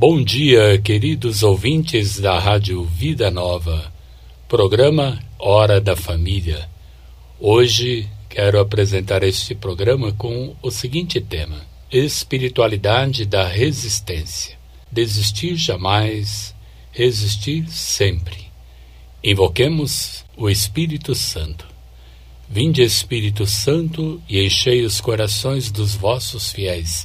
Bom dia, queridos ouvintes da Rádio Vida Nova, programa Hora da Família. Hoje quero apresentar este programa com o seguinte tema: Espiritualidade da Resistência. Desistir jamais, resistir sempre. Invoquemos o Espírito Santo. Vinde, Espírito Santo, e enchei os corações dos vossos fiéis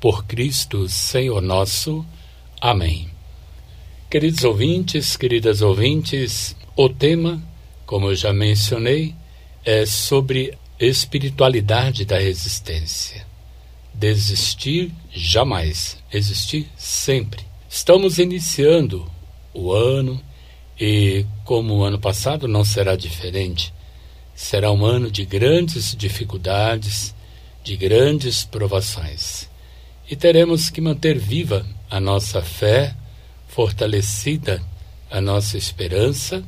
por Cristo, Senhor nosso. Amém. Queridos ouvintes, queridas ouvintes, o tema, como eu já mencionei, é sobre espiritualidade da resistência. Desistir jamais, existir sempre. Estamos iniciando o ano e, como o ano passado não será diferente, será um ano de grandes dificuldades, de grandes provações e teremos que manter viva a nossa fé, fortalecida a nossa esperança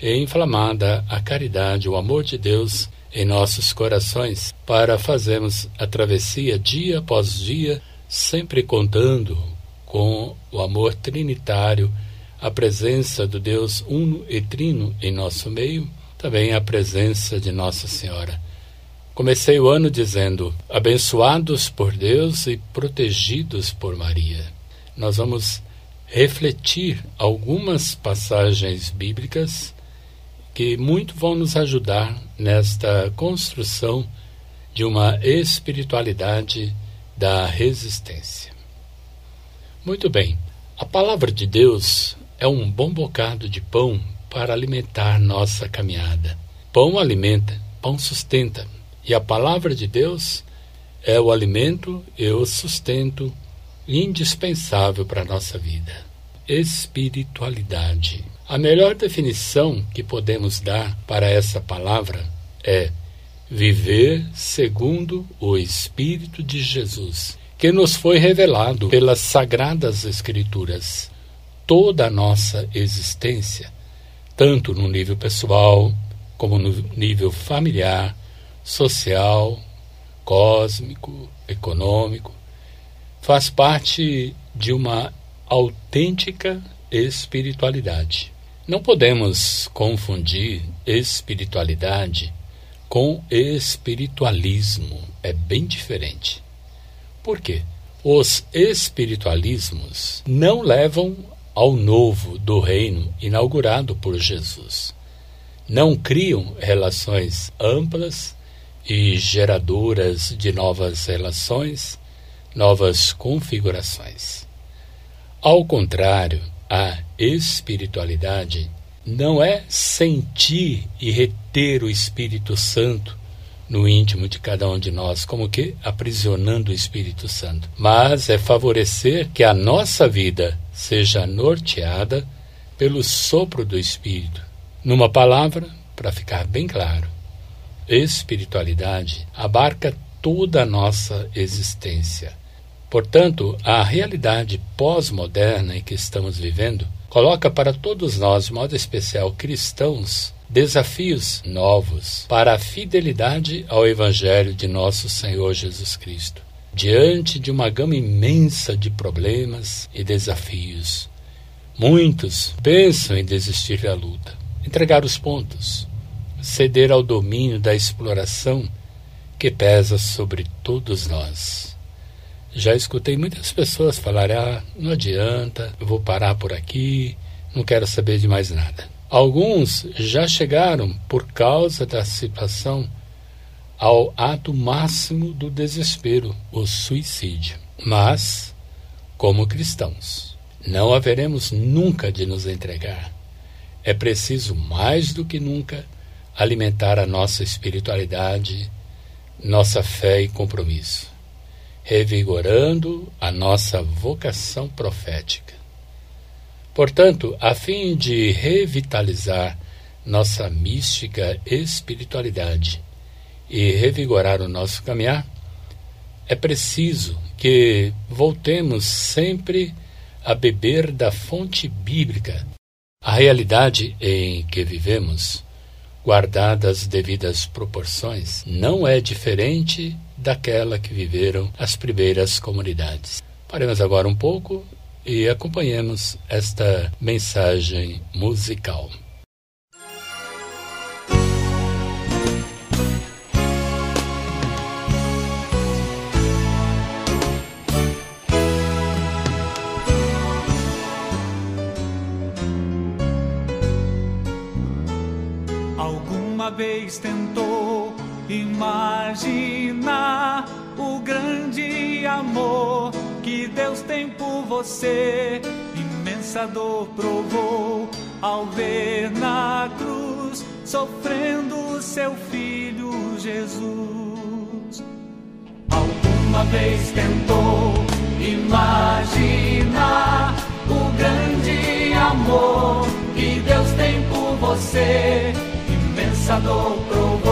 e inflamada a caridade, o amor de Deus em nossos corações, para fazermos a travessia dia após dia, sempre contando com o amor trinitário, a presença do Deus uno e trino em nosso meio, também a presença de Nossa Senhora Comecei o ano dizendo: abençoados por Deus e protegidos por Maria. Nós vamos refletir algumas passagens bíblicas que muito vão nos ajudar nesta construção de uma espiritualidade da resistência. Muito bem, a palavra de Deus é um bom bocado de pão para alimentar nossa caminhada. Pão alimenta, pão sustenta, e a palavra de Deus é o alimento e o sustento indispensável para a nossa vida. Espiritualidade. A melhor definição que podemos dar para essa palavra é viver segundo o Espírito de Jesus, que nos foi revelado pelas sagradas Escrituras. Toda a nossa existência, tanto no nível pessoal como no nível familiar, social, cósmico, econômico, faz parte de uma autêntica espiritualidade. Não podemos confundir espiritualidade com espiritualismo. É bem diferente. Por quê? Os espiritualismos não levam ao novo do reino inaugurado por Jesus. Não criam relações amplas e geradoras de novas relações, novas configurações. Ao contrário, a espiritualidade não é sentir e reter o Espírito Santo no íntimo de cada um de nós, como que aprisionando o Espírito Santo, mas é favorecer que a nossa vida seja norteada pelo sopro do Espírito. Numa palavra, para ficar bem claro, espiritualidade abarca toda a nossa existência. Portanto, a realidade pós-moderna em que estamos vivendo coloca para todos nós, de modo especial cristãos, desafios novos para a fidelidade ao Evangelho de nosso Senhor Jesus Cristo. Diante de uma gama imensa de problemas e desafios, muitos pensam em desistir da luta, entregar os pontos, ceder ao domínio da exploração que pesa sobre todos nós. Já escutei muitas pessoas falarem: ah, não adianta, eu vou parar por aqui, não quero saber de mais nada. Alguns já chegaram, por causa da situação, ao ato máximo do desespero, o suicídio. Mas, como cristãos, não haveremos nunca de nos entregar. É preciso mais do que nunca alimentar a nossa espiritualidade, nossa fé e compromisso, revigorando a nossa vocação profética. Portanto, a fim de revitalizar nossa mística espiritualidade e revigorar o nosso caminhar, é preciso que voltemos sempre a beber da fonte bíblica. A realidade em que vivemos, guardada as devidas proporções, não é diferente daquela que viveram as primeiras comunidades. Paremos agora um pouco e acompanhemos esta mensagem musical. Alguma vez tentou imaginar o grande amor que Deus tem por você. Imensa dor provou ao ver na cruz, sofrendo seu filho Jesus. Alguma vez tentou imaginar o grande amor Imensa dor provou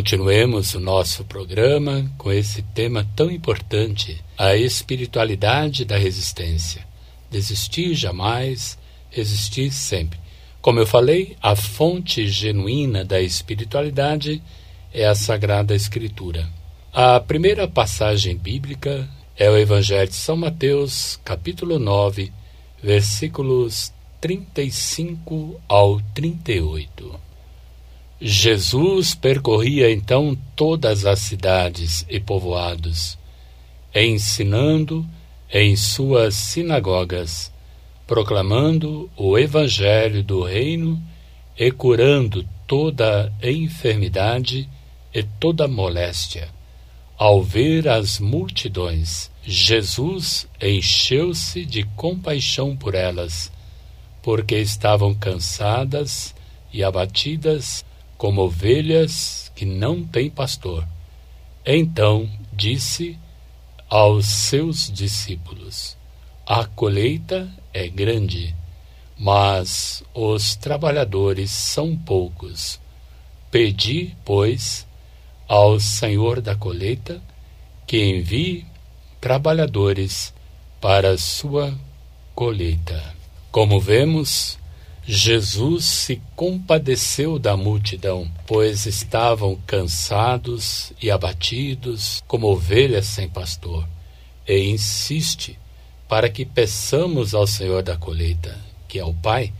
Continuemos o nosso programa com esse tema tão importante, a espiritualidade da resistência. Desistir jamais, resistir sempre. Como eu falei, a fonte genuína da espiritualidade é a Sagrada Escritura. A primeira passagem bíblica é o Evangelho de São Mateus, capítulo 9, versículos 35 ao 38. Jesus percorria então todas as cidades e povoados, ensinando em suas sinagogas, proclamando o Evangelho do Reino e curando toda enfermidade e toda moléstia. Ao ver as multidões, Jesus encheu-se de compaixão por elas, porque estavam cansadas e abatidas como ovelhas que não têm pastor. Então disse aos seus discípulos: A colheita é grande, mas os trabalhadores são poucos. Pedi, pois, ao Senhor da colheita que envie trabalhadores para a sua colheita. Como vemos, Jesus se compadeceu da multidão, pois estavam cansados e abatidos como ovelhas sem pastor, e insiste para que peçamos ao Senhor da colheita, que é o Pai,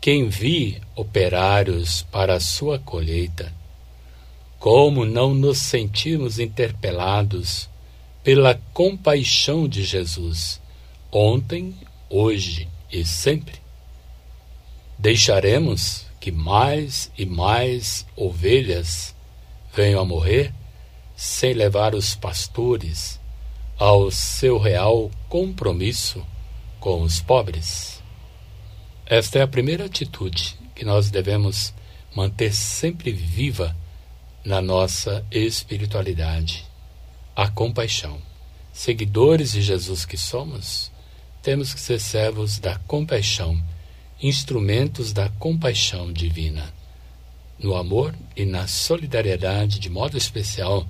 que envie operários para a sua colheita. Como não nos sentimos interpelados pela compaixão de Jesus, ontem, hoje e sempre? Deixaremos que mais e mais ovelhas venham a morrer sem levar os pastores ao seu real compromisso com os pobres? Esta é a primeira atitude que nós devemos manter sempre viva na nossa espiritualidade: a compaixão. Seguidores de Jesus que somos, temos que ser servos da compaixão instrumentos da compaixão divina, no amor e na solidariedade de modo especial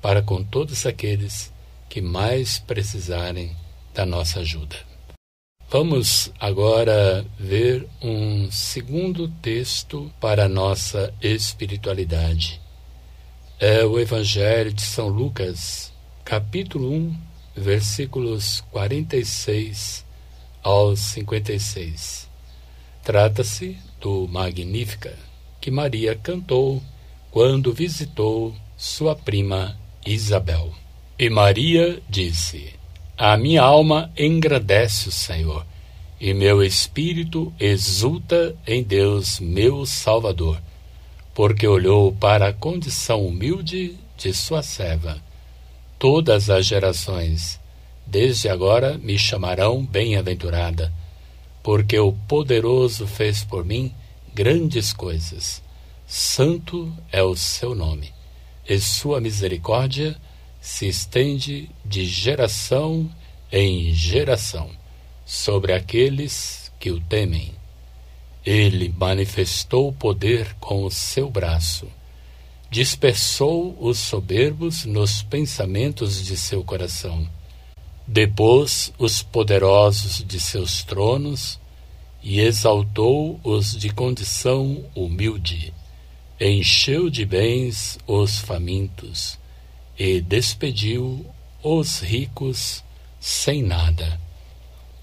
para com todos aqueles que mais precisarem da nossa ajuda. Vamos agora ver um segundo texto para a nossa espiritualidade. É o Evangelho de São Lucas, capítulo 1, versículos 46 ao 56. Trata-se do Magnífica que Maria cantou quando visitou sua prima Isabel. E Maria disse: A minha alma engrandece o Senhor, e meu espírito exulta em Deus, meu Salvador, porque olhou para a condição humilde de sua serva. Todas as gerações, desde agora, me chamarão bem-aventurada porque o poderoso fez por mim grandes coisas. Santo é o seu nome, e sua misericórdia se estende de geração em geração sobre aqueles que o temem. Ele manifestou o poder com o seu braço, dispersou os soberbos nos pensamentos de seu coração Depôs os poderosos de seus tronos e exaltou os de condição humilde. Encheu de bens os famintos e despediu os ricos sem nada.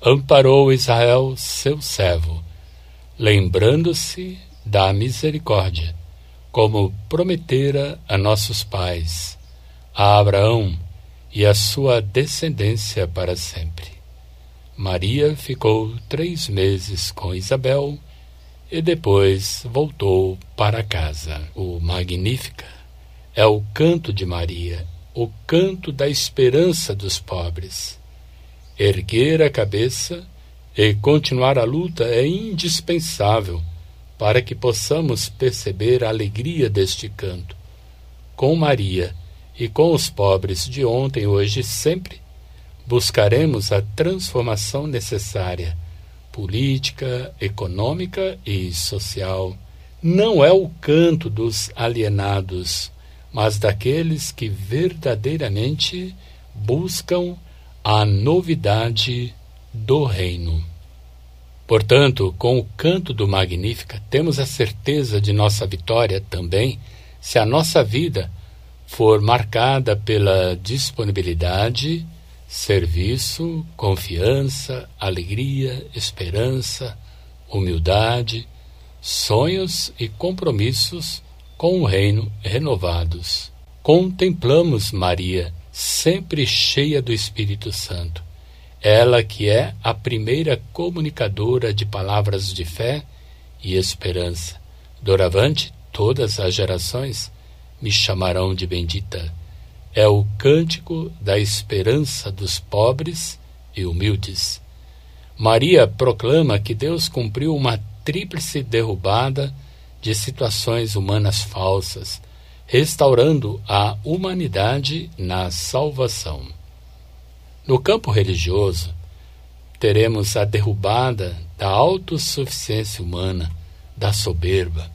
Amparou Israel, seu servo, lembrando-se da misericórdia, como prometera a nossos pais, a Abraão, e a sua descendência para sempre. Maria ficou três meses com Isabel e depois voltou para casa. O Magnífica é o canto de Maria, o canto da esperança dos pobres. Erguer a cabeça e continuar a luta é indispensável para que possamos perceber a alegria deste canto. Com Maria, e com os pobres de ontem, hoje e sempre, buscaremos a transformação necessária, política, econômica e social. Não é o canto dos alienados, mas daqueles que verdadeiramente buscam a novidade do reino. Portanto, com o canto do Magnífica, temos a certeza de nossa vitória também se a nossa vida for marcada pela disponibilidade, serviço, confiança, alegria, esperança, humildade, sonhos e compromissos com o reino renovados. Contemplamos Maria, sempre cheia do Espírito Santo. Ela que é a primeira comunicadora de palavras de fé e esperança. Doravante, todas as gerações me chamarão de bendita. É o cântico da esperança dos pobres e humildes. Maria proclama que Deus cumpriu uma tríplice derrubada de situações humanas falsas, restaurando a humanidade na salvação. No campo religioso, teremos a derrubada da autossuficiência humana, da soberba.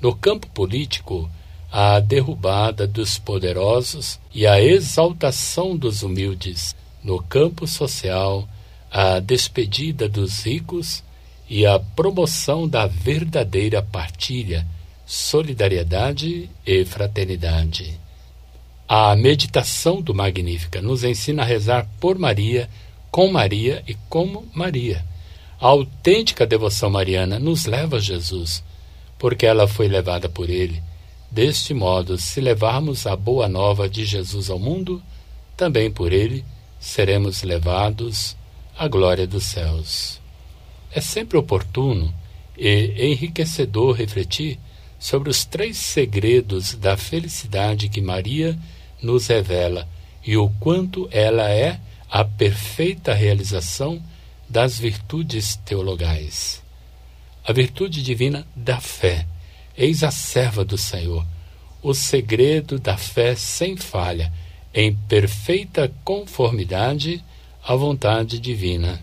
No campo político, a derrubada dos poderosos e a exaltação dos humildes. No campo social, a despedida dos ricos e a promoção da verdadeira partilha, solidariedade e fraternidade. A meditação do Magnífica nos ensina a rezar por Maria, com Maria e como Maria. A autêntica devoção mariana nos leva a Jesus, porque ela foi levada por ele. Deste modo, se levarmos a boa nova de Jesus ao mundo, também por ele seremos levados à glória dos céus. É sempre oportuno e enriquecedor refletir sobre os três segredos da felicidade que Maria nos revela e o quanto ela é a perfeita realização das virtudes teologais. A virtude divina da fé. Eis a serva do Senhor. O segredo da fé sem falha, em perfeita conformidade à vontade divina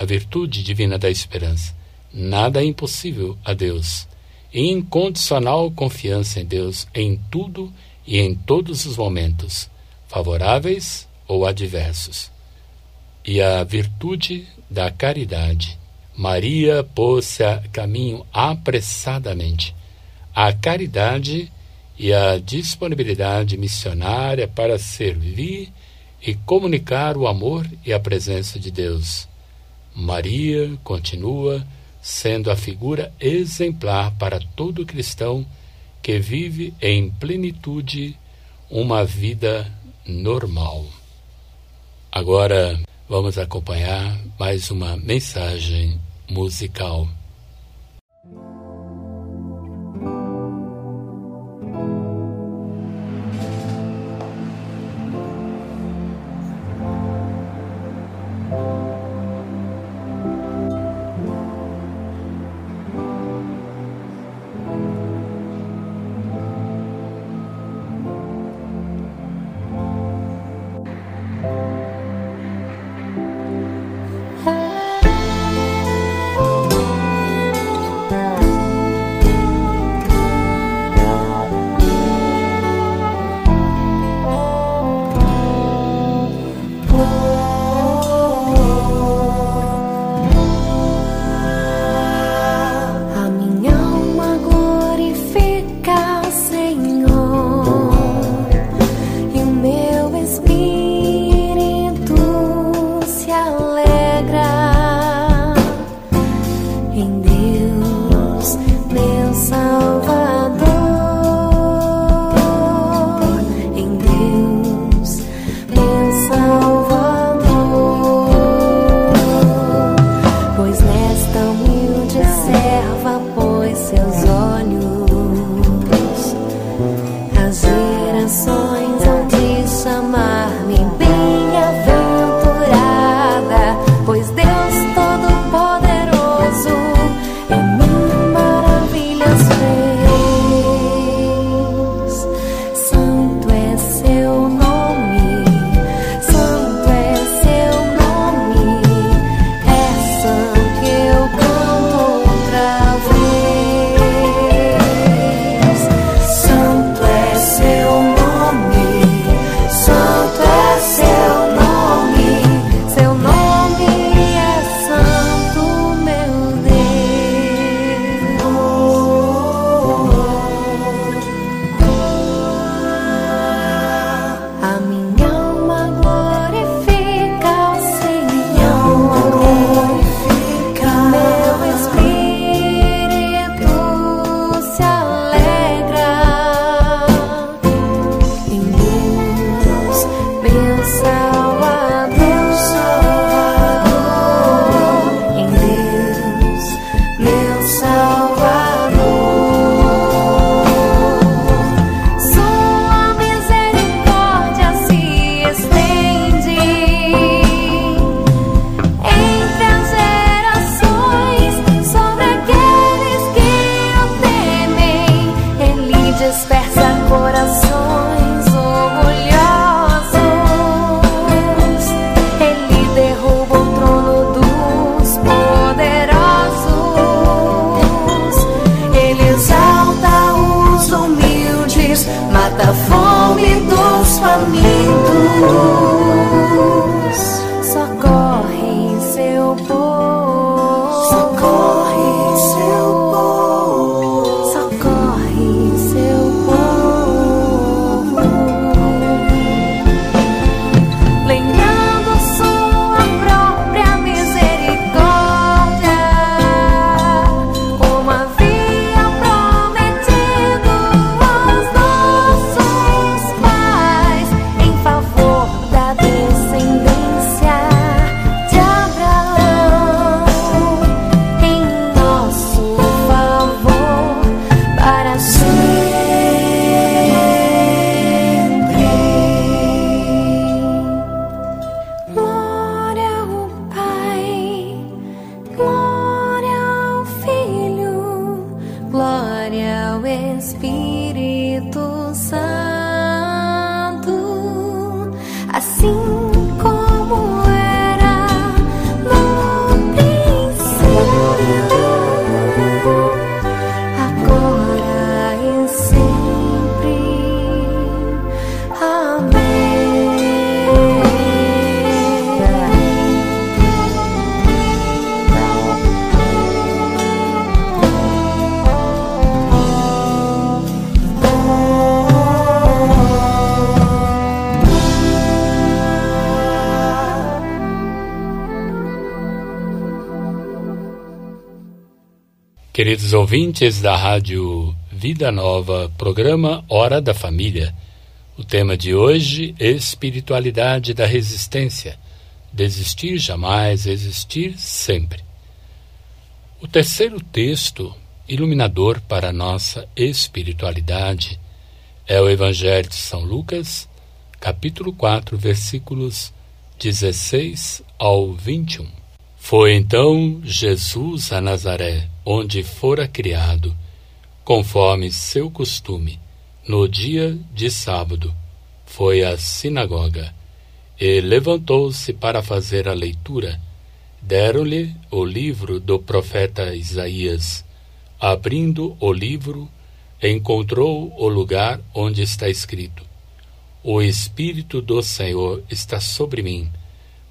a virtude divina da esperança. Nada é impossível a Deus. Incondicional confiança em Deus em tudo e em todos os momentos, favoráveis ou adversos. E a virtude da caridade. Maria pôs-se a caminho apressadamente. A caridade e a disponibilidade missionária para servir e comunicar o amor e a presença de Deus Maria continua sendo a figura exemplar para todo cristão que vive em plenitude uma vida normal. Agora vamos acompanhar mais uma mensagem musical. Queridos ouvintes da Rádio Vida Nova, programa Hora da Família. O tema de hoje: Espiritualidade da Resistência. Desistir jamais, existir sempre. O terceiro texto iluminador para a nossa espiritualidade é o Evangelho de São Lucas, capítulo 4, versículos 16 ao 21. Foi então Jesus a Nazaré, onde fora criado, conforme seu costume, no dia de sábado, foi à sinagoga e levantou-se para fazer a leitura. Deram-lhe o livro do profeta Isaías. Abrindo o livro, encontrou o lugar onde está escrito: O Espírito do Senhor está sobre mim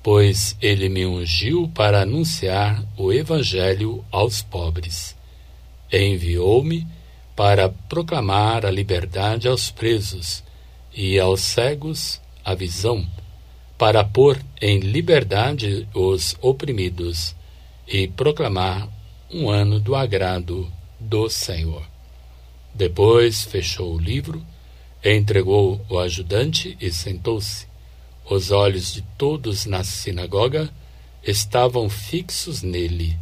pois ele me ungiu para anunciar o Evangelho aos pobres. Enviou-me para proclamar a liberdade aos presos e aos cegos a visão, para pôr em liberdade os oprimidos e proclamar um ano do agrado do Senhor. Depois fechou o livro, entregou o ajudante e sentou-se. Os olhos de todos na sinagoga estavam fixos nele.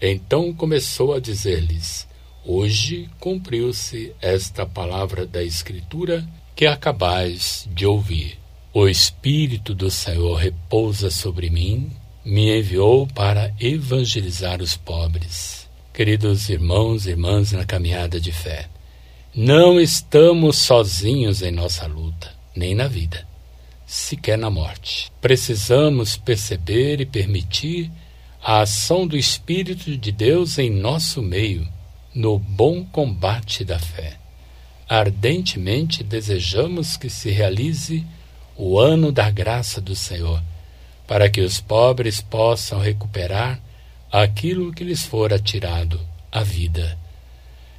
Então começou a dizer-lhes: Hoje cumpriu-se esta palavra da Escritura que acabais de ouvir. O Espírito do Senhor repousa sobre mim, me enviou para evangelizar os pobres. Queridos irmãos e irmãs na caminhada de fé, não estamos sozinhos em nossa luta, nem na vida sequer na morte. Precisamos perceber e permitir a ação do Espírito de Deus em nosso meio, no bom combate da fé. Ardentemente desejamos que se realize o ano da graça do Senhor, para que os pobres possam recuperar aquilo que lhes fora tirado, a vida.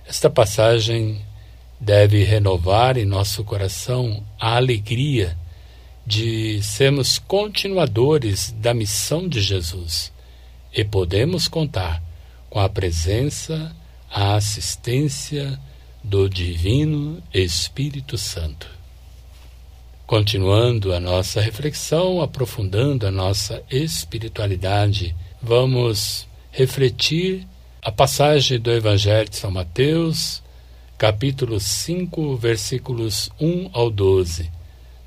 Esta passagem deve renovar em nosso coração a alegria de sermos continuadores da missão de Jesus e podemos contar com a presença, a assistência do Divino Espírito Santo. Continuando a nossa reflexão, aprofundando a nossa espiritualidade, vamos refletir a passagem do Evangelho de São Mateus, capítulo 5, versículos 1 ao 12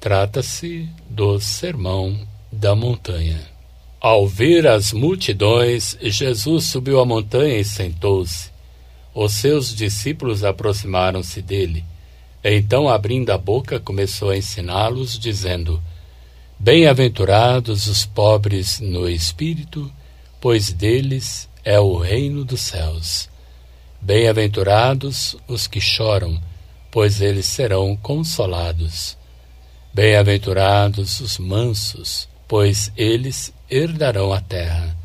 Trata-se do Sermão da Montanha. Ao ver as multidões, Jesus subiu a montanha e sentou-se. Os seus discípulos aproximaram-se dele. Então, abrindo a boca, começou a ensiná-los, dizendo: Bem-aventurados os pobres no espírito, pois deles é o reino dos céus. Bem-aventurados os que choram, pois eles serão consolados. Bem-aventurados os mansos, pois eles herdarão a terra.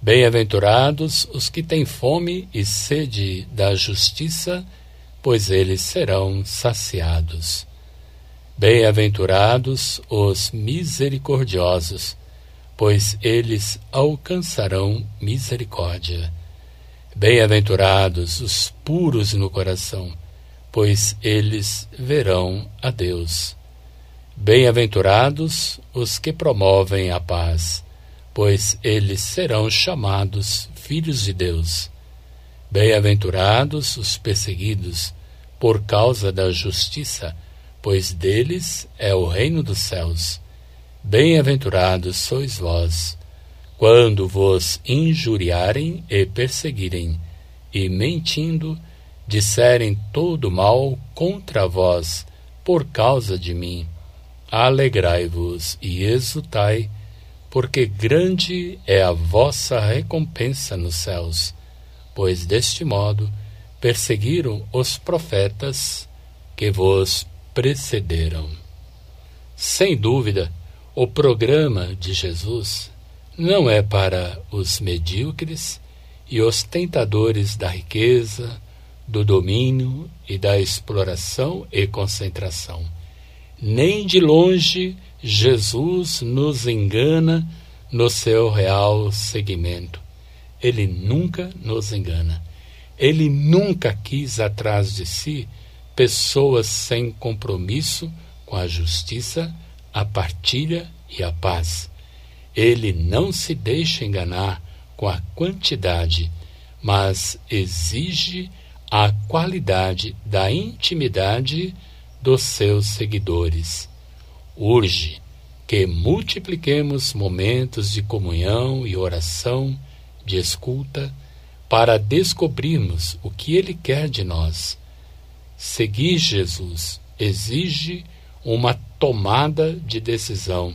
Bem-aventurados os que têm fome e sede da justiça, pois eles serão saciados. Bem-aventurados os misericordiosos, pois eles alcançarão misericórdia. Bem-aventurados os puros no coração, pois eles verão a Deus. Bem-aventurados os que promovem a paz, pois eles serão chamados filhos de Deus. Bem-aventurados os perseguidos por causa da justiça, pois deles é o reino dos céus. Bem-aventurados sois vós, quando vos injuriarem e perseguirem, e mentindo, disserem todo mal contra vós por causa de mim. Alegrai-vos e exultai, porque grande é a vossa recompensa nos céus, pois deste modo perseguiram os profetas que vos precederam. Sem dúvida, o programa de Jesus não é para os medíocres e os tentadores da riqueza, do domínio e da exploração e concentração. Nem de longe Jesus nos engana no seu real segmento. Ele nunca nos engana. Ele nunca quis atrás de si pessoas sem compromisso com a justiça, a partilha e a paz. Ele não se deixa enganar com a quantidade, mas exige a qualidade da intimidade dos seus seguidores urge que multipliquemos momentos de comunhão e oração, de escuta, para descobrirmos o que Ele quer de nós. Seguir Jesus exige uma tomada de decisão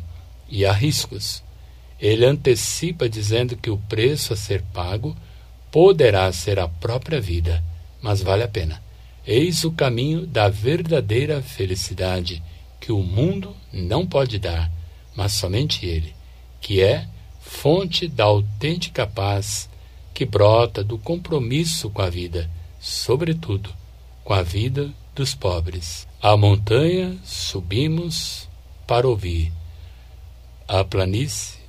e há riscos. Ele antecipa dizendo que o preço a ser pago poderá ser a própria vida, mas vale a pena. Eis o caminho da verdadeira felicidade que o mundo não pode dar, mas somente Ele, que é fonte da autêntica paz que brota do compromisso com a vida, sobretudo com a vida dos pobres. A montanha subimos para ouvir, a planície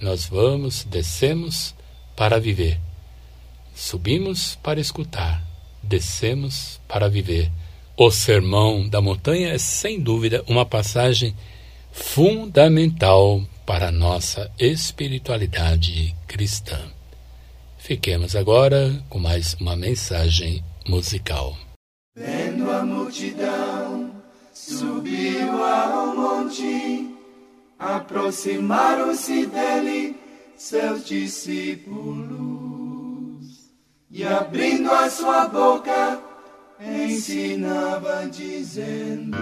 nós vamos, descemos para viver. Subimos para escutar, descemos para viver. O Sermão da Montanha é, sem dúvida, uma passagem fundamental para a nossa espiritualidade cristã. Fiquemos agora com mais uma mensagem musical. Vendo a multidão, subiu ao monte, aproximaram-se dele seus discípulos, e abrindo a sua boca, ensinava dizendo: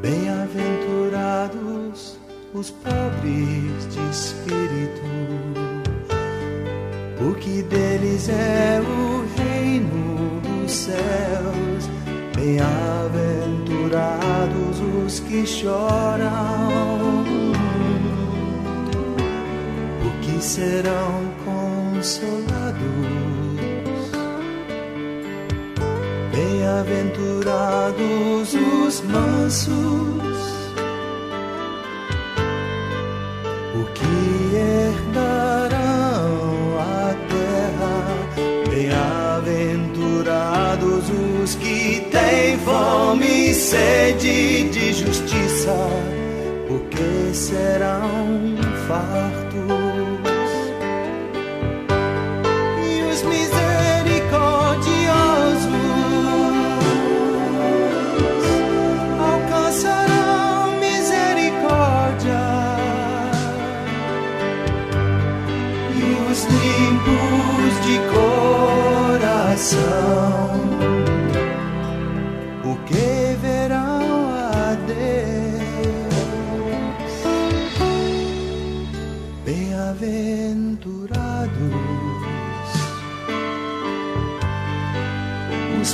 Bem-aventurados os pobres de espírito, porque deles é o reino dos céus. Bem-aventurados os que choram, serão consolados. Bem-aventurados os mansos, o que herdarão a terra. Bem-aventurados os que têm fome e sede de justiça, porque serão fartos.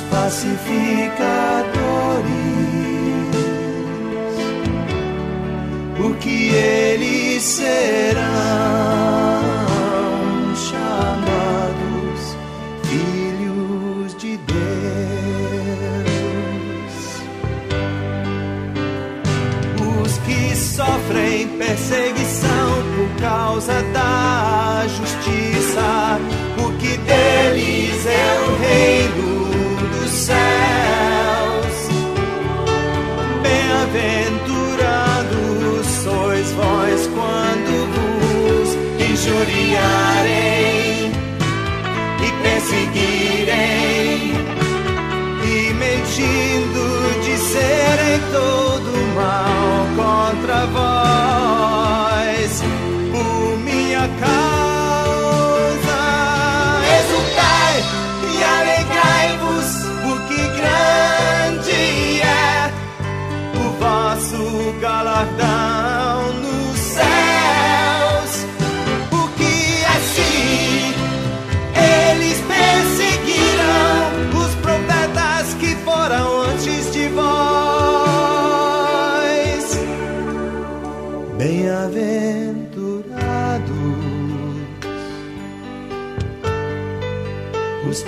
pacificadores, o que eles serão chamados filhos de Deus, os que sofrem perseguição por causa da justiça, o que deles é o reino. E mentindo disserem todo mal contra vós por minha causa.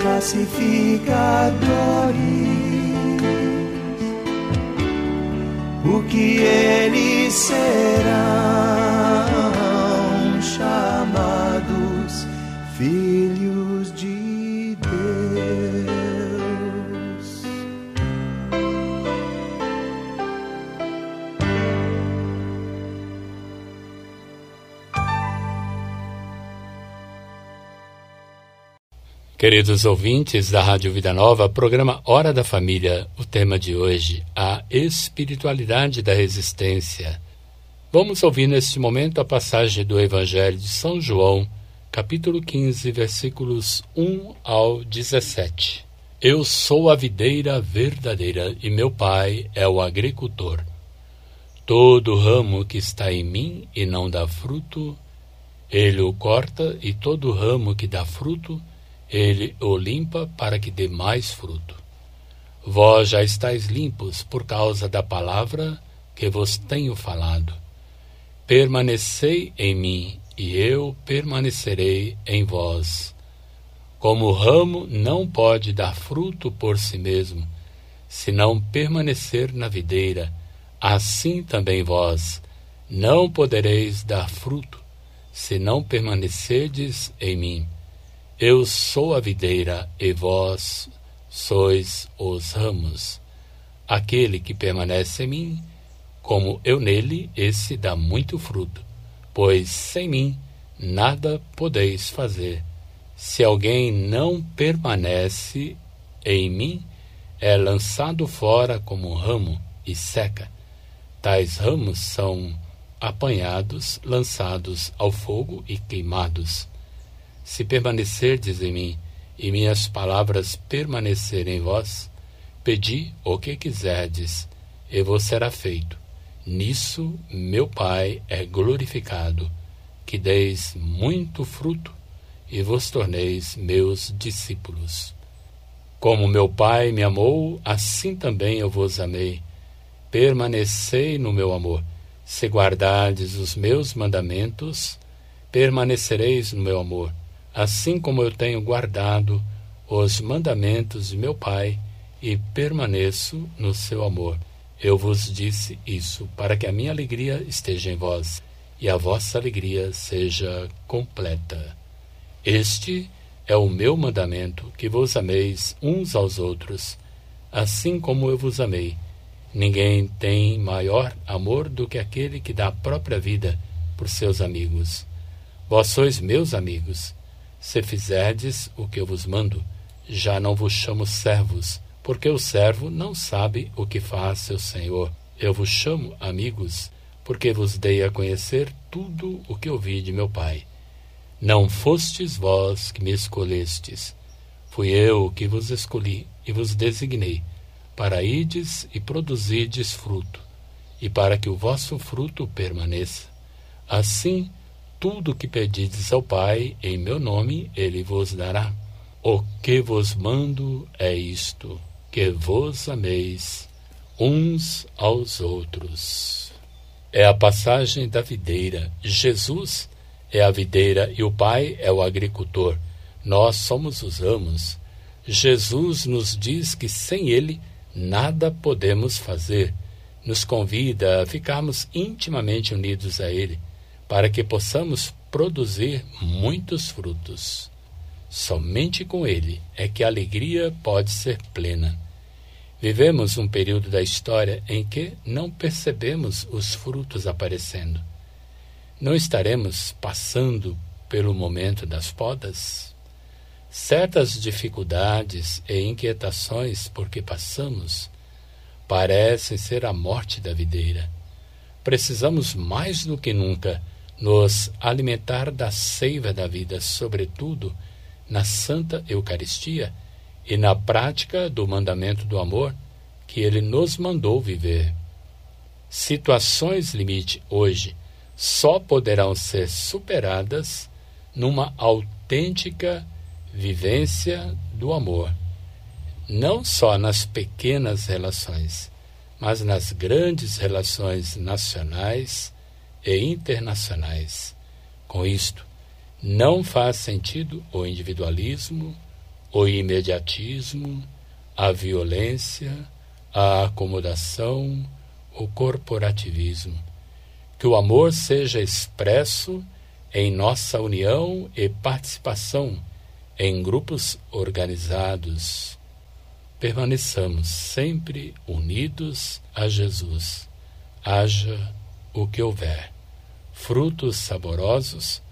Os pacificadores, porque eles serão Queridos ouvintes da Rádio Vida Nova, programa Hora da Família, o tema de hoje, a espiritualidade da resistência. Vamos ouvir neste momento a passagem do Evangelho de São João, capítulo 15, versículos 1 ao 17. Eu sou a videira verdadeira e meu pai é o agricultor. Todo ramo que está em mim e não dá fruto, ele o corta, e todo ramo que dá fruto, ele o limpa para que dê mais fruto. Vós já estáis limpos por causa da palavra que vos tenho falado. Permanecei em mim, e eu permanecerei em vós. Como o ramo não pode dar fruto por si mesmo, se não permanecer na videira, assim também vós não podereis dar fruto, se não permanecerdes em mim. Eu sou a videira e vós sois os ramos. Aquele que permanece em mim, como eu nele, esse dá muito fruto, pois sem mim nada podeis fazer. Se alguém não permanece em mim, é lançado fora como um ramo e seca. Tais ramos são apanhados, lançados ao fogo e queimados. Se permanecerdes em mim e minhas palavras permanecerem em vós, pedi o que quiserdes, e vos será feito. Nisso meu Pai é glorificado, que deis muito fruto e vos torneis meus discípulos. Como meu Pai me amou, assim também eu vos amei. Permanecei no meu amor. Se guardardes os meus mandamentos, permanecereis no meu amor assim como eu tenho guardado os mandamentos de meu Pai e permaneço no seu amor. Eu vos disse isso para que a minha alegria esteja em vós e a vossa alegria seja completa. Este é o meu mandamento, que vos ameis uns aos outros, assim como eu vos amei. Ninguém tem maior amor do que aquele que dá a própria vida por seus amigos. Vós sois meus amigos, se fizerdes o que eu vos mando, já não vos chamo servos, porque o servo não sabe o que faz seu senhor. Eu vos chamo amigos, porque vos dei a conhecer tudo o que ouvi de meu Pai. Não fostes vós que me escolhestes, fui eu que vos escolhi e vos designei, para ides e produzides fruto, e para que o vosso fruto permaneça. Assim, tudo o que pedides ao Pai em meu nome, ele vos dará. O que vos mando é isto: que vos ameis uns aos outros. É a passagem da videira. Jesus é a videira e o Pai é o agricultor. Nós somos os ramos. Jesus nos diz que sem Ele nada podemos fazer. Nos convida a ficarmos intimamente unidos a Ele para que possamos produzir muitos frutos. Somente com Ele é que a alegria pode ser plena. Vivemos um período da história em que não percebemos os frutos aparecendo. Não estaremos passando pelo momento das podas? Certas dificuldades e inquietações por que passamos parecem ser a morte da videira. Precisamos mais do que nunca nos alimentar da seiva da vida, sobretudo na Santa Eucaristia e na prática do mandamento do amor que ele nos mandou viver. Situações limite hoje só poderão ser superadas numa autêntica vivência do amor, não só nas pequenas relações, mas nas grandes relações nacionais e internacionais. Com isto, não faz sentido o individualismo, o imediatismo, a violência, a acomodação, o corporativismo. Que o amor seja expresso em nossa união e participação em grupos organizados. Permaneçamos sempre unidos a Jesus, haja o que houver. Frutos saborosos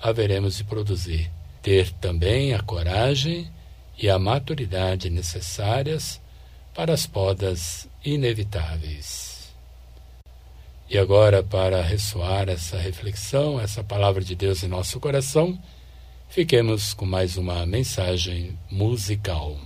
haveremos de produzir. Ter também a coragem e a maturidade necessárias para as podas inevitáveis. E agora, para ressoar essa reflexão, essa palavra de Deus em nosso coração, fiquemos com mais uma mensagem musical.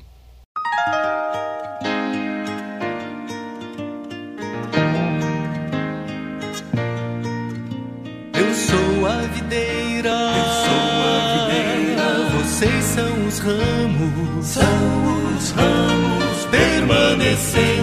Ramos. São os ramos permanecendo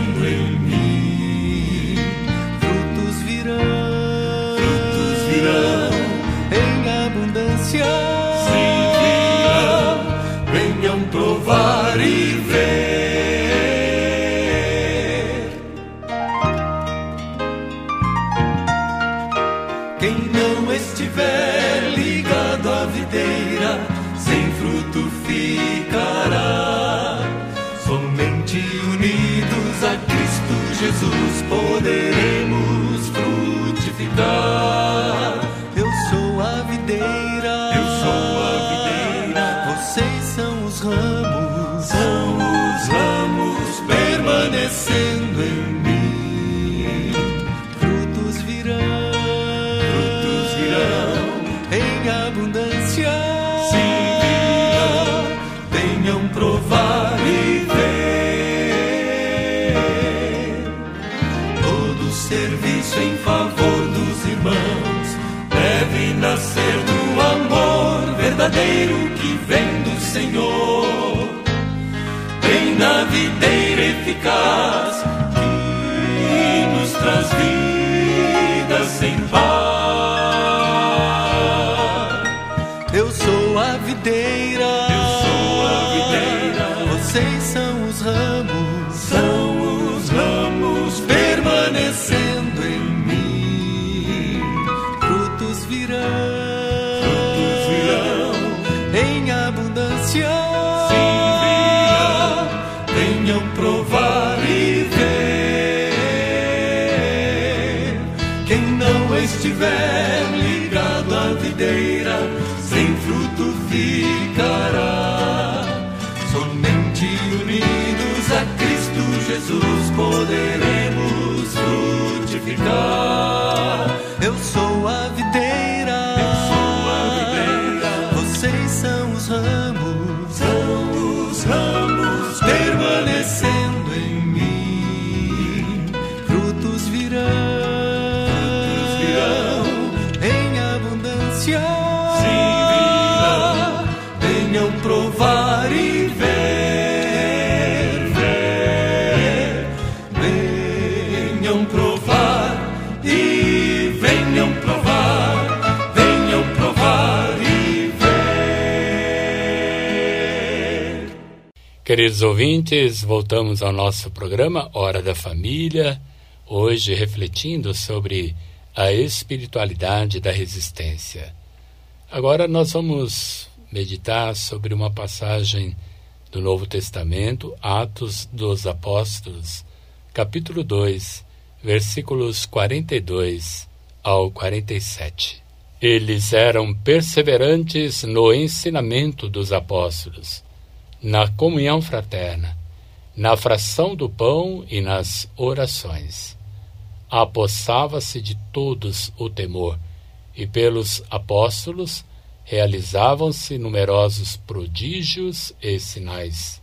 verdadeiro que vem do Senhor. Vem na videira eficaz que nos traz vida sem par. Poderemos frutificar. Eu sou a videira. Queridos ouvintes, voltamos ao nosso programa Hora da Família, hoje refletindo sobre a espiritualidade da resistência. Agora nós vamos meditar sobre uma passagem do Novo Testamento, Atos dos Apóstolos, capítulo 2, versículos 42 ao 47. Eles eram perseverantes no ensinamento dos apóstolos, na comunhão fraterna, na fração do pão e nas orações. Apossava-se de todos o temor, e pelos apóstolos realizavam-se numerosos prodígios e sinais.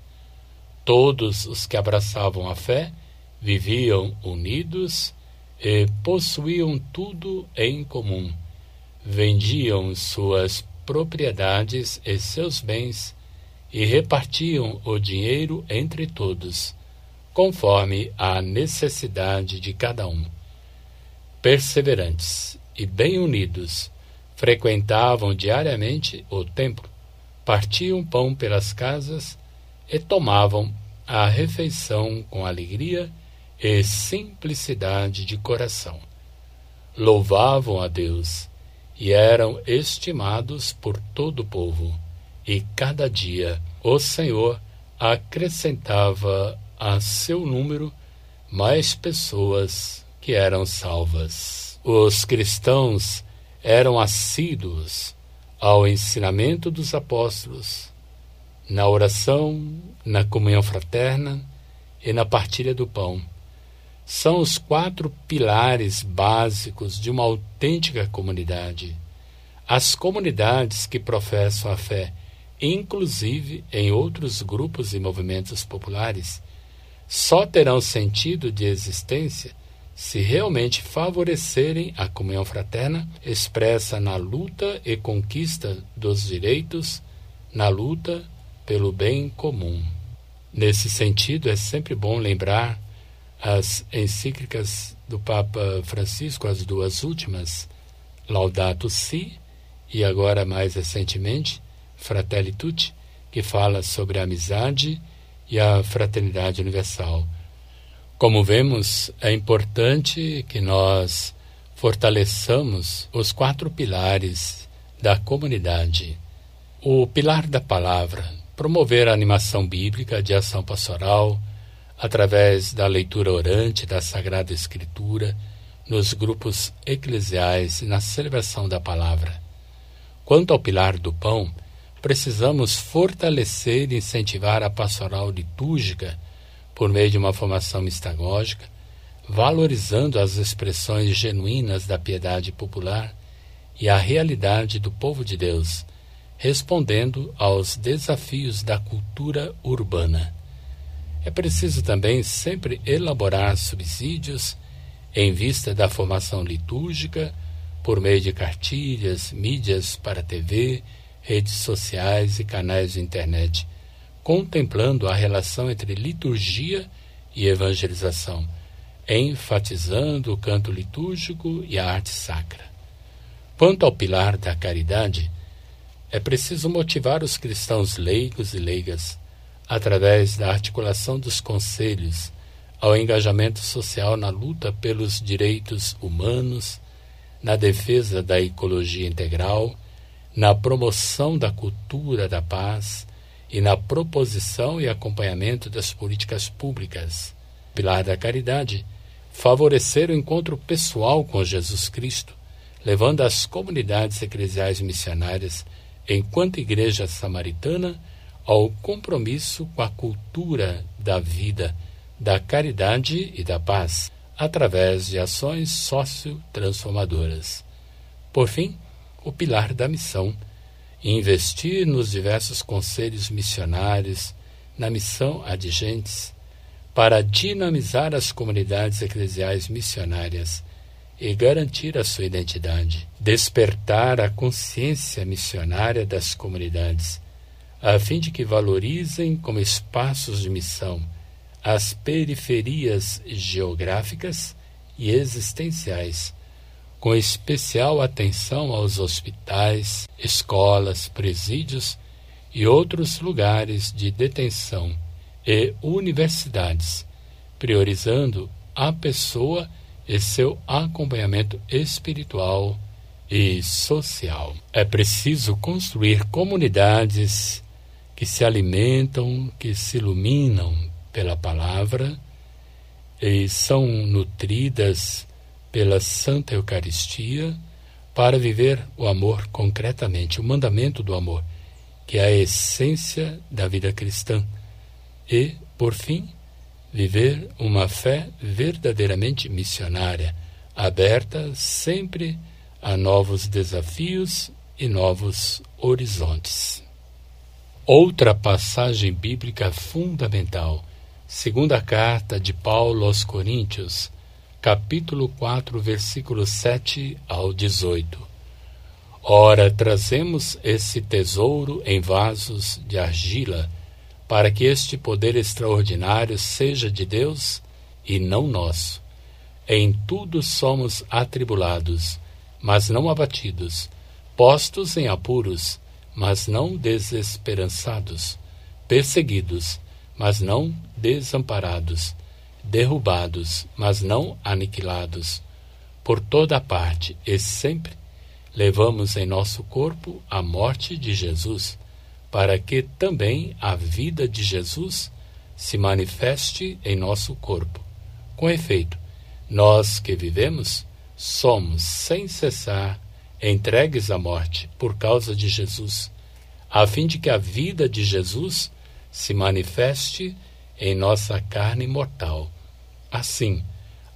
Todos os que abraçavam a fé viviam unidos e possuíam tudo em comum. Vendiam suas propriedades e seus bens e repartiam o dinheiro entre todos, conforme a necessidade de cada um. Perseverantes e bem unidos, frequentavam diariamente o templo, partiam pão pelas casas e tomavam a refeição com alegria e simplicidade de coração. Louvavam a Deus e eram estimados por todo o povo, e cada dia o Senhor acrescentava a seu número mais pessoas que eram salvas. Os cristãos eram assíduos ao ensinamento dos apóstolos, na oração, na comunhão fraterna e na partilha do pão são os quatro pilares básicos de uma autêntica comunidade. As comunidades que professam a fé, inclusive em outros grupos e movimentos populares, só terão sentido de existência se realmente favorecerem a comunhão fraterna expressa na luta e conquista dos direitos, na luta pelo bem comum. Nesse sentido, é sempre bom lembrar as encíclicas do Papa Francisco, as duas últimas, Laudato Si e agora mais recentemente Fratelli Tutti, que fala sobre a amizade e a fraternidade universal. Como vemos, é importante que nós fortaleçamos os quatro pilares da comunidade. O pilar da palavra, promover a animação bíblica de ação pastoral, através da leitura orante da Sagrada Escritura, nos grupos eclesiais e na celebração da palavra. Quanto ao pilar do pão, precisamos fortalecer e incentivar a pastoral litúrgica por meio de uma formação mistagógica, valorizando as expressões genuínas da piedade popular e a realidade do povo de Deus, respondendo aos desafios da cultura urbana. É preciso também sempre elaborar subsídios em vista da formação litúrgica por meio de cartilhas, mídias para TV, redes sociais e canais de internet, contemplando a relação entre liturgia e evangelização, enfatizando o canto litúrgico e a arte sacra. Quanto ao pilar da caridade, é preciso motivar os cristãos leigos e leigas através da articulação dos conselhos, ao engajamento social na luta pelos direitos humanos, na defesa da ecologia integral, na promoção da cultura da paz e na proposição e acompanhamento das políticas públicas. Pilar da caridade, favorecer o encontro pessoal com Jesus Cristo, levando as comunidades eclesiais missionárias, enquanto igreja samaritana, ao compromisso com a cultura da vida, da caridade e da paz, através de ações socio-transformadoras. Por fim, o pilar da missão, investir nos diversos conselhos missionários, na missão adigentes, para dinamizar as comunidades eclesiais missionárias e garantir a sua identidade, despertar a consciência missionária das comunidades a fim de que valorizem como espaços de missão as periferias geográficas e existenciais, com especial atenção aos hospitais, escolas, presídios e outros lugares de detenção e universidades, priorizando a pessoa e seu acompanhamento espiritual e social. É preciso construir comunidades que se alimentam, que se iluminam pela palavra e são nutridas pela Santa Eucaristia para viver o amor concretamente, o mandamento do amor, que é a essência da vida cristã. E, por fim, viver uma fé verdadeiramente missionária, aberta sempre a novos desafios e novos horizontes. Outra passagem bíblica fundamental, segunda carta de Paulo aos Coríntios, capítulo 4, versículos 7 ao 18. Ora, trazemos esse tesouro em vasos de argila, para que este poder extraordinário seja de Deus e não nosso. Em tudo somos atribulados, mas não abatidos, postos em apuros, mas não desesperançados, perseguidos, mas não desamparados derrubados, mas não aniquilados. Por toda parte e sempre levamos em nosso corpo a morte de Jesus, para que também a vida de Jesus se manifeste em nosso corpo. Com efeito, nós que vivemos somos sem cessar entregues à morte por causa de Jesus, a fim de que a vida de Jesus se manifeste em nossa carne mortal Assim,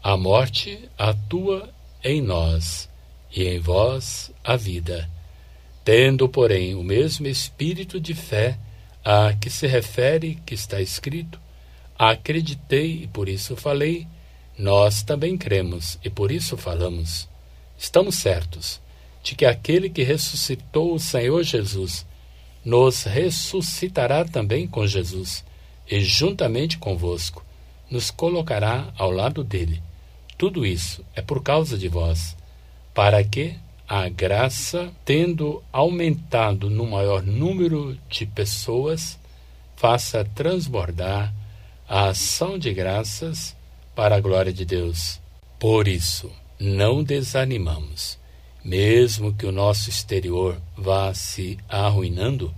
a morte atua em nós e em vós a vida. Tendo, porém, o mesmo espírito de fé a que se refere que está escrito: Acreditei e por isso falei, nós também cremos e por isso falamos. Estamos certos de que aquele que ressuscitou o Senhor Jesus nos ressuscitará também com Jesus e juntamente convosco nos colocará ao lado dele. Tudo isso é por causa de vós, para que a graça, tendo aumentado no maior número de pessoas, faça transbordar a ação de graças para a glória de Deus. Por isso, não desanimamos. Mesmo que o nosso exterior vá se arruinando,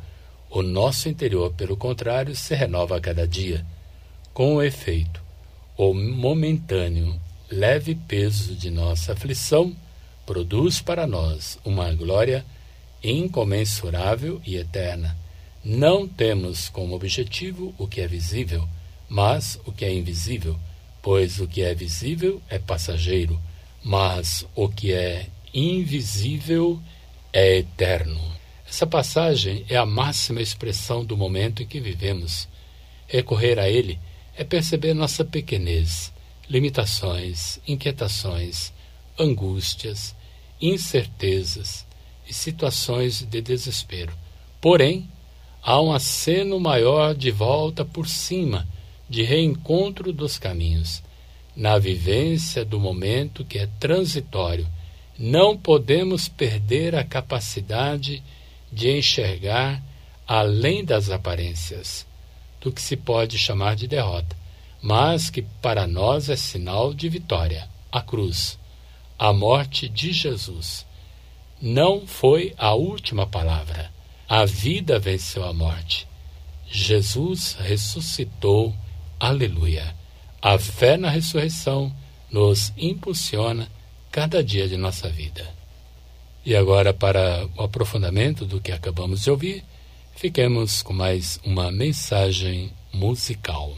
o nosso interior, pelo contrário, se renova a cada dia. Com efeito, o momentâneo leve peso de nossa aflição produz para nós uma glória incomensurável e eterna. Não temos como objetivo o que é visível, mas o que é invisível, pois o que é visível é passageiro, mas o que é invisível é eterno. Essa passagem é a máxima expressão do momento em que vivemos. Recorrer a ele é perceber nossa pequenez, limitações, inquietações, angústias, incertezas e situações de desespero. Porém, há um aceno maior de volta por cima, de reencontro dos caminhos. Na vivência do momento que é transitório, não podemos perder a capacidade de enxergar além das aparências do que se pode chamar de derrota, mas que para nós é sinal de vitória a cruz, a morte de Jesus. Não foi a última palavra. A vida venceu a morte. Jesus ressuscitou. Aleluia. A fé na ressurreição nos impulsiona cada dia de nossa vida. E agora, para o aprofundamento do que acabamos de ouvir, Fiquemos com mais uma mensagem musical.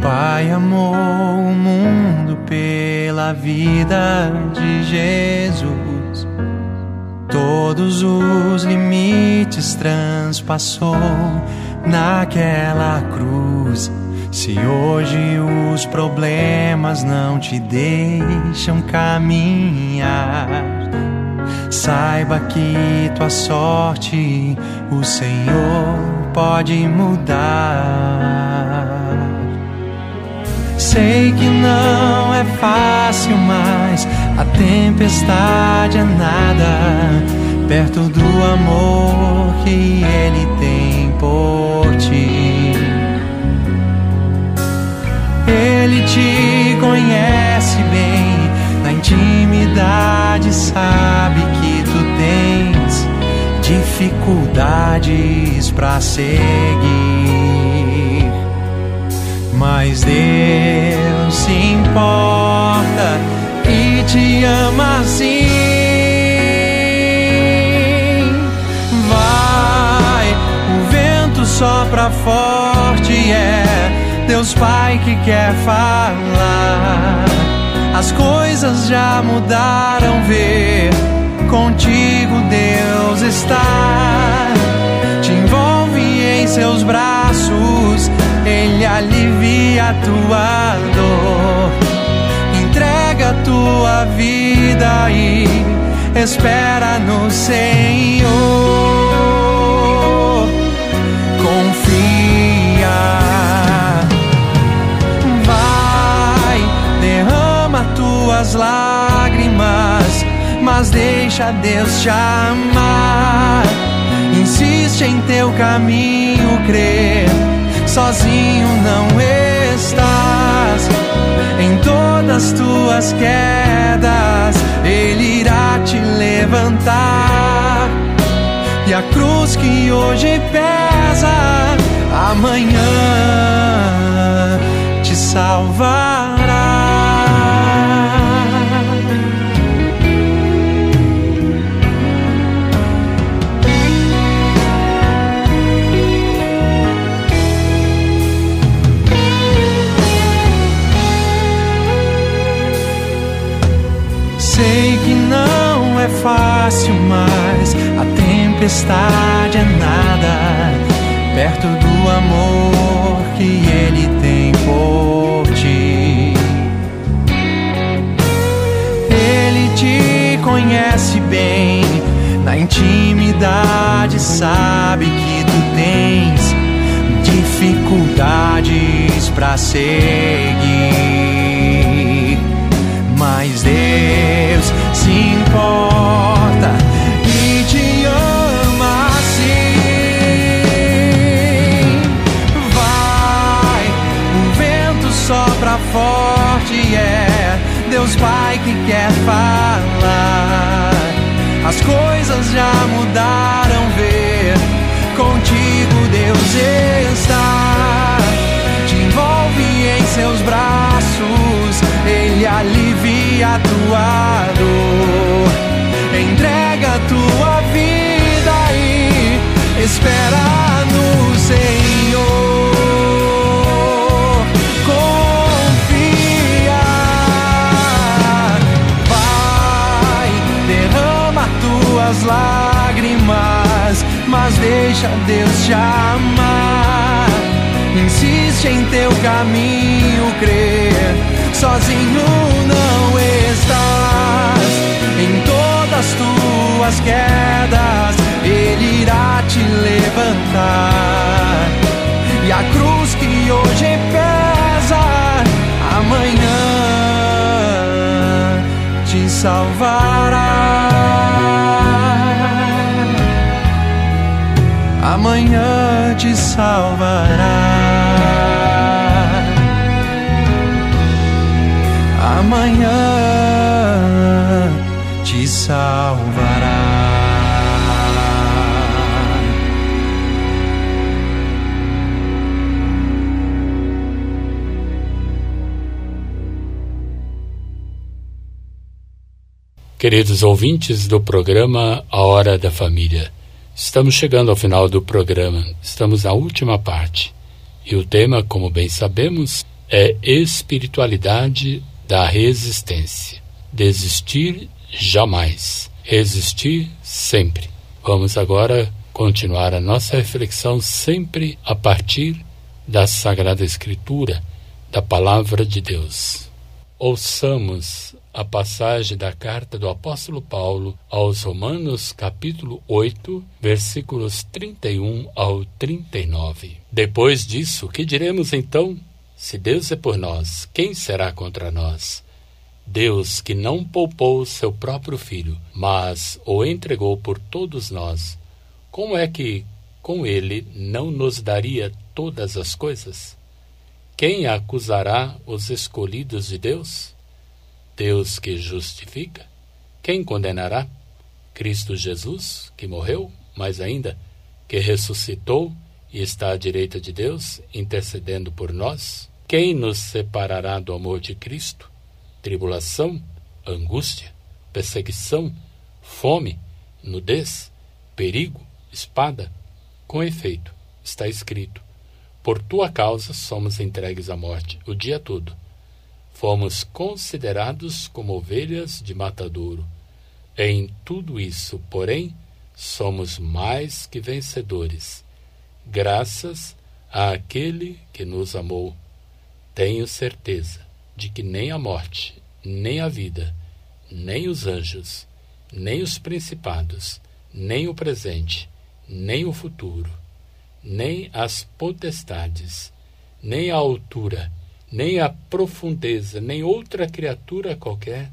Pai amou o mundo pela vida de Jesus Todos os limites transpassou naquela cruz. Se hoje os problemas não te deixam caminhar, saiba que tua sorte o Senhor pode mudar. Sei que não é fácil, mas a tempestade é nada perto do amor que Ele tem por ti. Ele te conhece bem, na intimidade sabe que tu tens dificuldades para seguir. Mas Deus se importa e te ama assim. Sopra forte, é Deus Pai que quer falar. As coisas já mudaram, vê. Contigo Deus está. Te envolve em seus braços, Ele alivia a tua dor. Entrega a tua vida e espera no Senhor. Lágrimas, mas deixa Deus te amar. Insiste em teu caminho, crer, sozinho não estás. Em todas tuas quedas, Ele irá te levantar. E a cruz que hoje pesa, amanhã te salvará. Fácil, mas a tempestade é nada perto do amor que Ele tem por ti. Ele te conhece bem, na intimidade sabe que tu tens dificuldades para seguir. Deus Pai que quer falar. As coisas já mudaram, ver contigo Deus está. Te envolve em seus braços, Ele alivia a tua dor. Entrega a tua vida e espera deixa Deus te amar. Insiste em teu caminho, crer, sozinho não estás. Em todas tuas quedas, Ele irá te levantar. E a cruz que hoje pesa, salvará. Amanhã te salvará. Queridos ouvintes do programa A Hora da Família, estamos chegando ao final do programa, estamos na última parte. E o tema, como bem sabemos, é espiritualidade da resistência. Desistir jamais, resistir sempre. Vamos agora continuar a nossa reflexão sempre a partir da Sagrada Escritura, da Palavra de Deus. Ouçamos a passagem da carta do apóstolo Paulo aos Romanos, capítulo 8, versículos 31 ao 39. Depois disso, que diremos então? Se Deus é por nós, quem será contra nós? Deus que não poupou seu próprio filho, mas o entregou por todos nós, como é que com ele não nos daria todas as coisas? Quem acusará os escolhidos de Deus? Deus que justifica? Quem condenará? Cristo Jesus, que morreu, mas ainda que ressuscitou e está à direita de Deus, intercedendo por nós? Quem nos separará do amor de Cristo? Tribulação, angústia, perseguição, fome, nudez, perigo, espada? Com efeito, está escrito: Por tua causa somos entregues à morte o dia todo. Fomos considerados como ovelhas de matadouro. Em tudo isso, porém, somos mais que vencedores, graças àquele que nos amou. Tenho certeza de que nem a morte, nem a vida, nem os anjos, nem os principados, nem o presente, nem o futuro, nem as potestades, nem a altura, nem a profundeza, nem outra criatura qualquer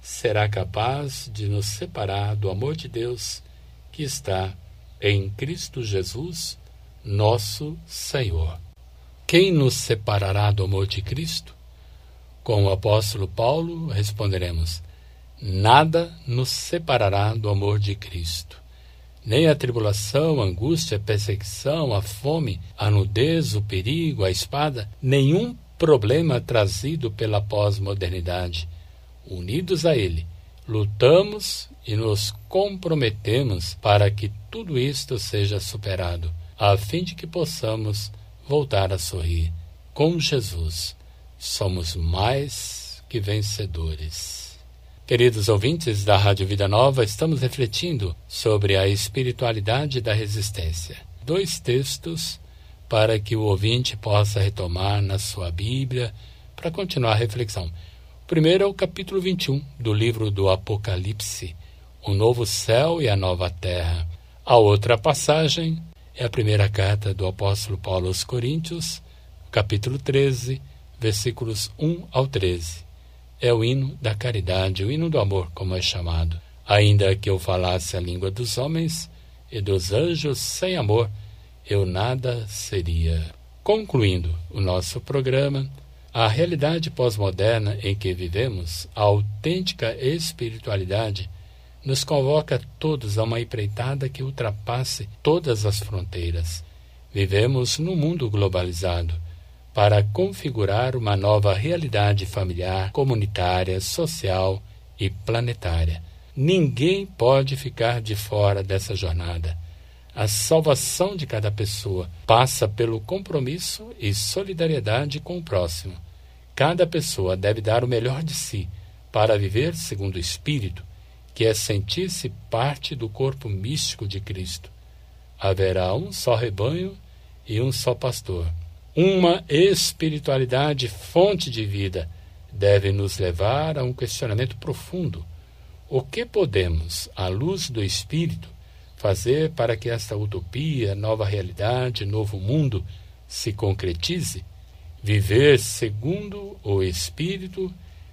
será capaz de nos separar do amor de Deus que está em Cristo Jesus, nosso Senhor. Quem nos separará do amor de Cristo? Com o apóstolo Paulo responderemos: Nada nos separará do amor de Cristo. Nem a tribulação, a angústia, a perseguição, a fome, a nudez, o perigo, a espada, nenhum problema trazido pela pós-modernidade. Unidos a Ele, lutamos e nos comprometemos para que tudo isto seja superado, a fim de que possamos voltar a sorrir com Jesus. Somos mais que vencedores. Queridos ouvintes da Rádio Vida Nova, estamos refletindo sobre a espiritualidade da resistência. Dois textos para que o ouvinte possa retomar na sua Bíblia para continuar a reflexão. Primeiro é o capítulo 21 do livro do Apocalipse, o novo céu e a nova terra. A outra passagem é a primeira carta do apóstolo Paulo aos Coríntios, capítulo 13, versículos 1 ao 13. É o hino da caridade, o hino do amor, como é chamado. Ainda que eu falasse a língua dos homens e dos anjos sem amor, eu nada seria. Concluindo o nosso programa, a realidade pós-moderna em que vivemos, a autêntica espiritualidade, nos convoca todos a uma empreitada que ultrapasse todas as fronteiras. Vivemos num mundo globalizado para configurar uma nova realidade familiar, comunitária, social e planetária. Ninguém pode ficar de fora dessa jornada. A salvação de cada pessoa passa pelo compromisso e solidariedade com o próximo. Cada pessoa deve dar o melhor de si para viver segundo o Espírito, que é sentir-se parte do corpo místico de Cristo. Haverá um só rebanho e um só pastor. Uma espiritualidade fonte de vida deve nos levar a um questionamento profundo. O que podemos, à luz do Espírito, fazer para que esta utopia, nova realidade, novo mundo se concretize? Viver segundo o Espírito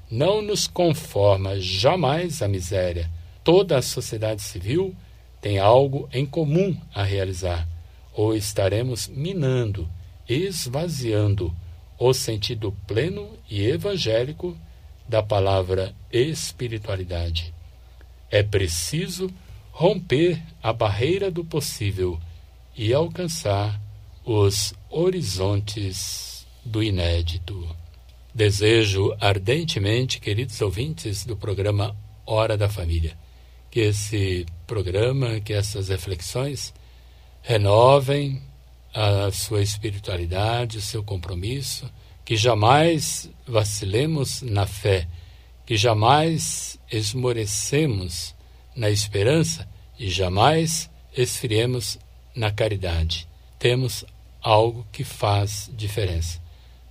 não nos conforma jamais à miséria. Toda a sociedade civil tem algo em comum a realizar, ou estaremos minando esvaziando o sentido pleno e evangélico da palavra espiritualidade. É preciso romper a barreira do possível e alcançar os horizontes do inédito. Desejo ardentemente, queridos ouvintes do programa Hora da Família, que esse programa, que essas reflexões renovem a sua espiritualidade, o seu compromisso, que jamais vacilemos na fé, que jamais esmorecemos na esperança e jamais esfriemos na caridade. Temos algo que faz diferença.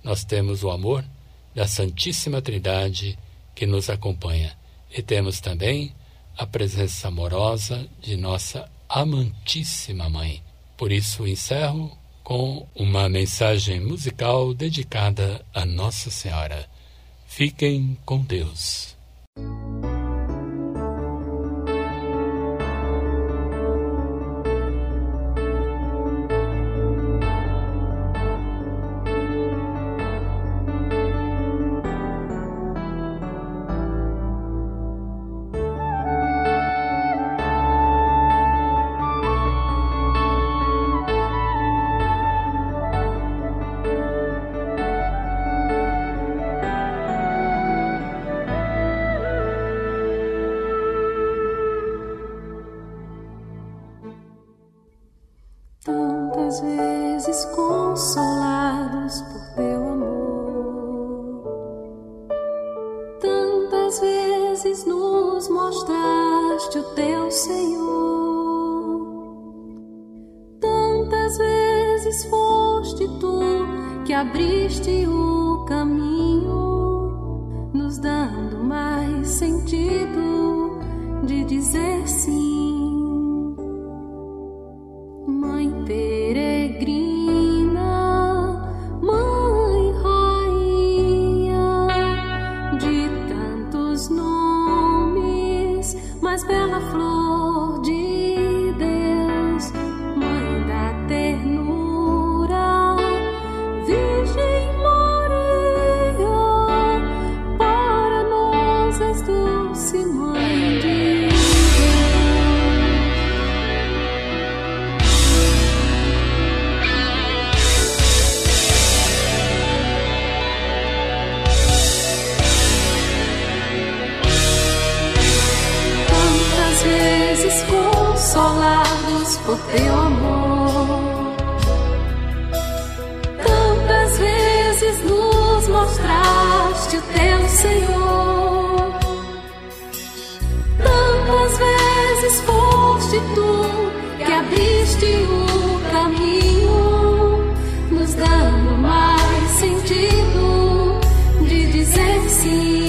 Nós temos o amor da Santíssima Trindade que nos acompanha e temos também a presença amorosa de nossa amantíssima Mãe. Por isso encerro com uma mensagem musical dedicada a Nossa Senhora. Fiquem com Deus. consolados por teu amor. Tantas vezes nos mostraste o teu Senhor. Tantas vezes foste tu que abriste o caminho, nos dando mais sentido de dizer sim.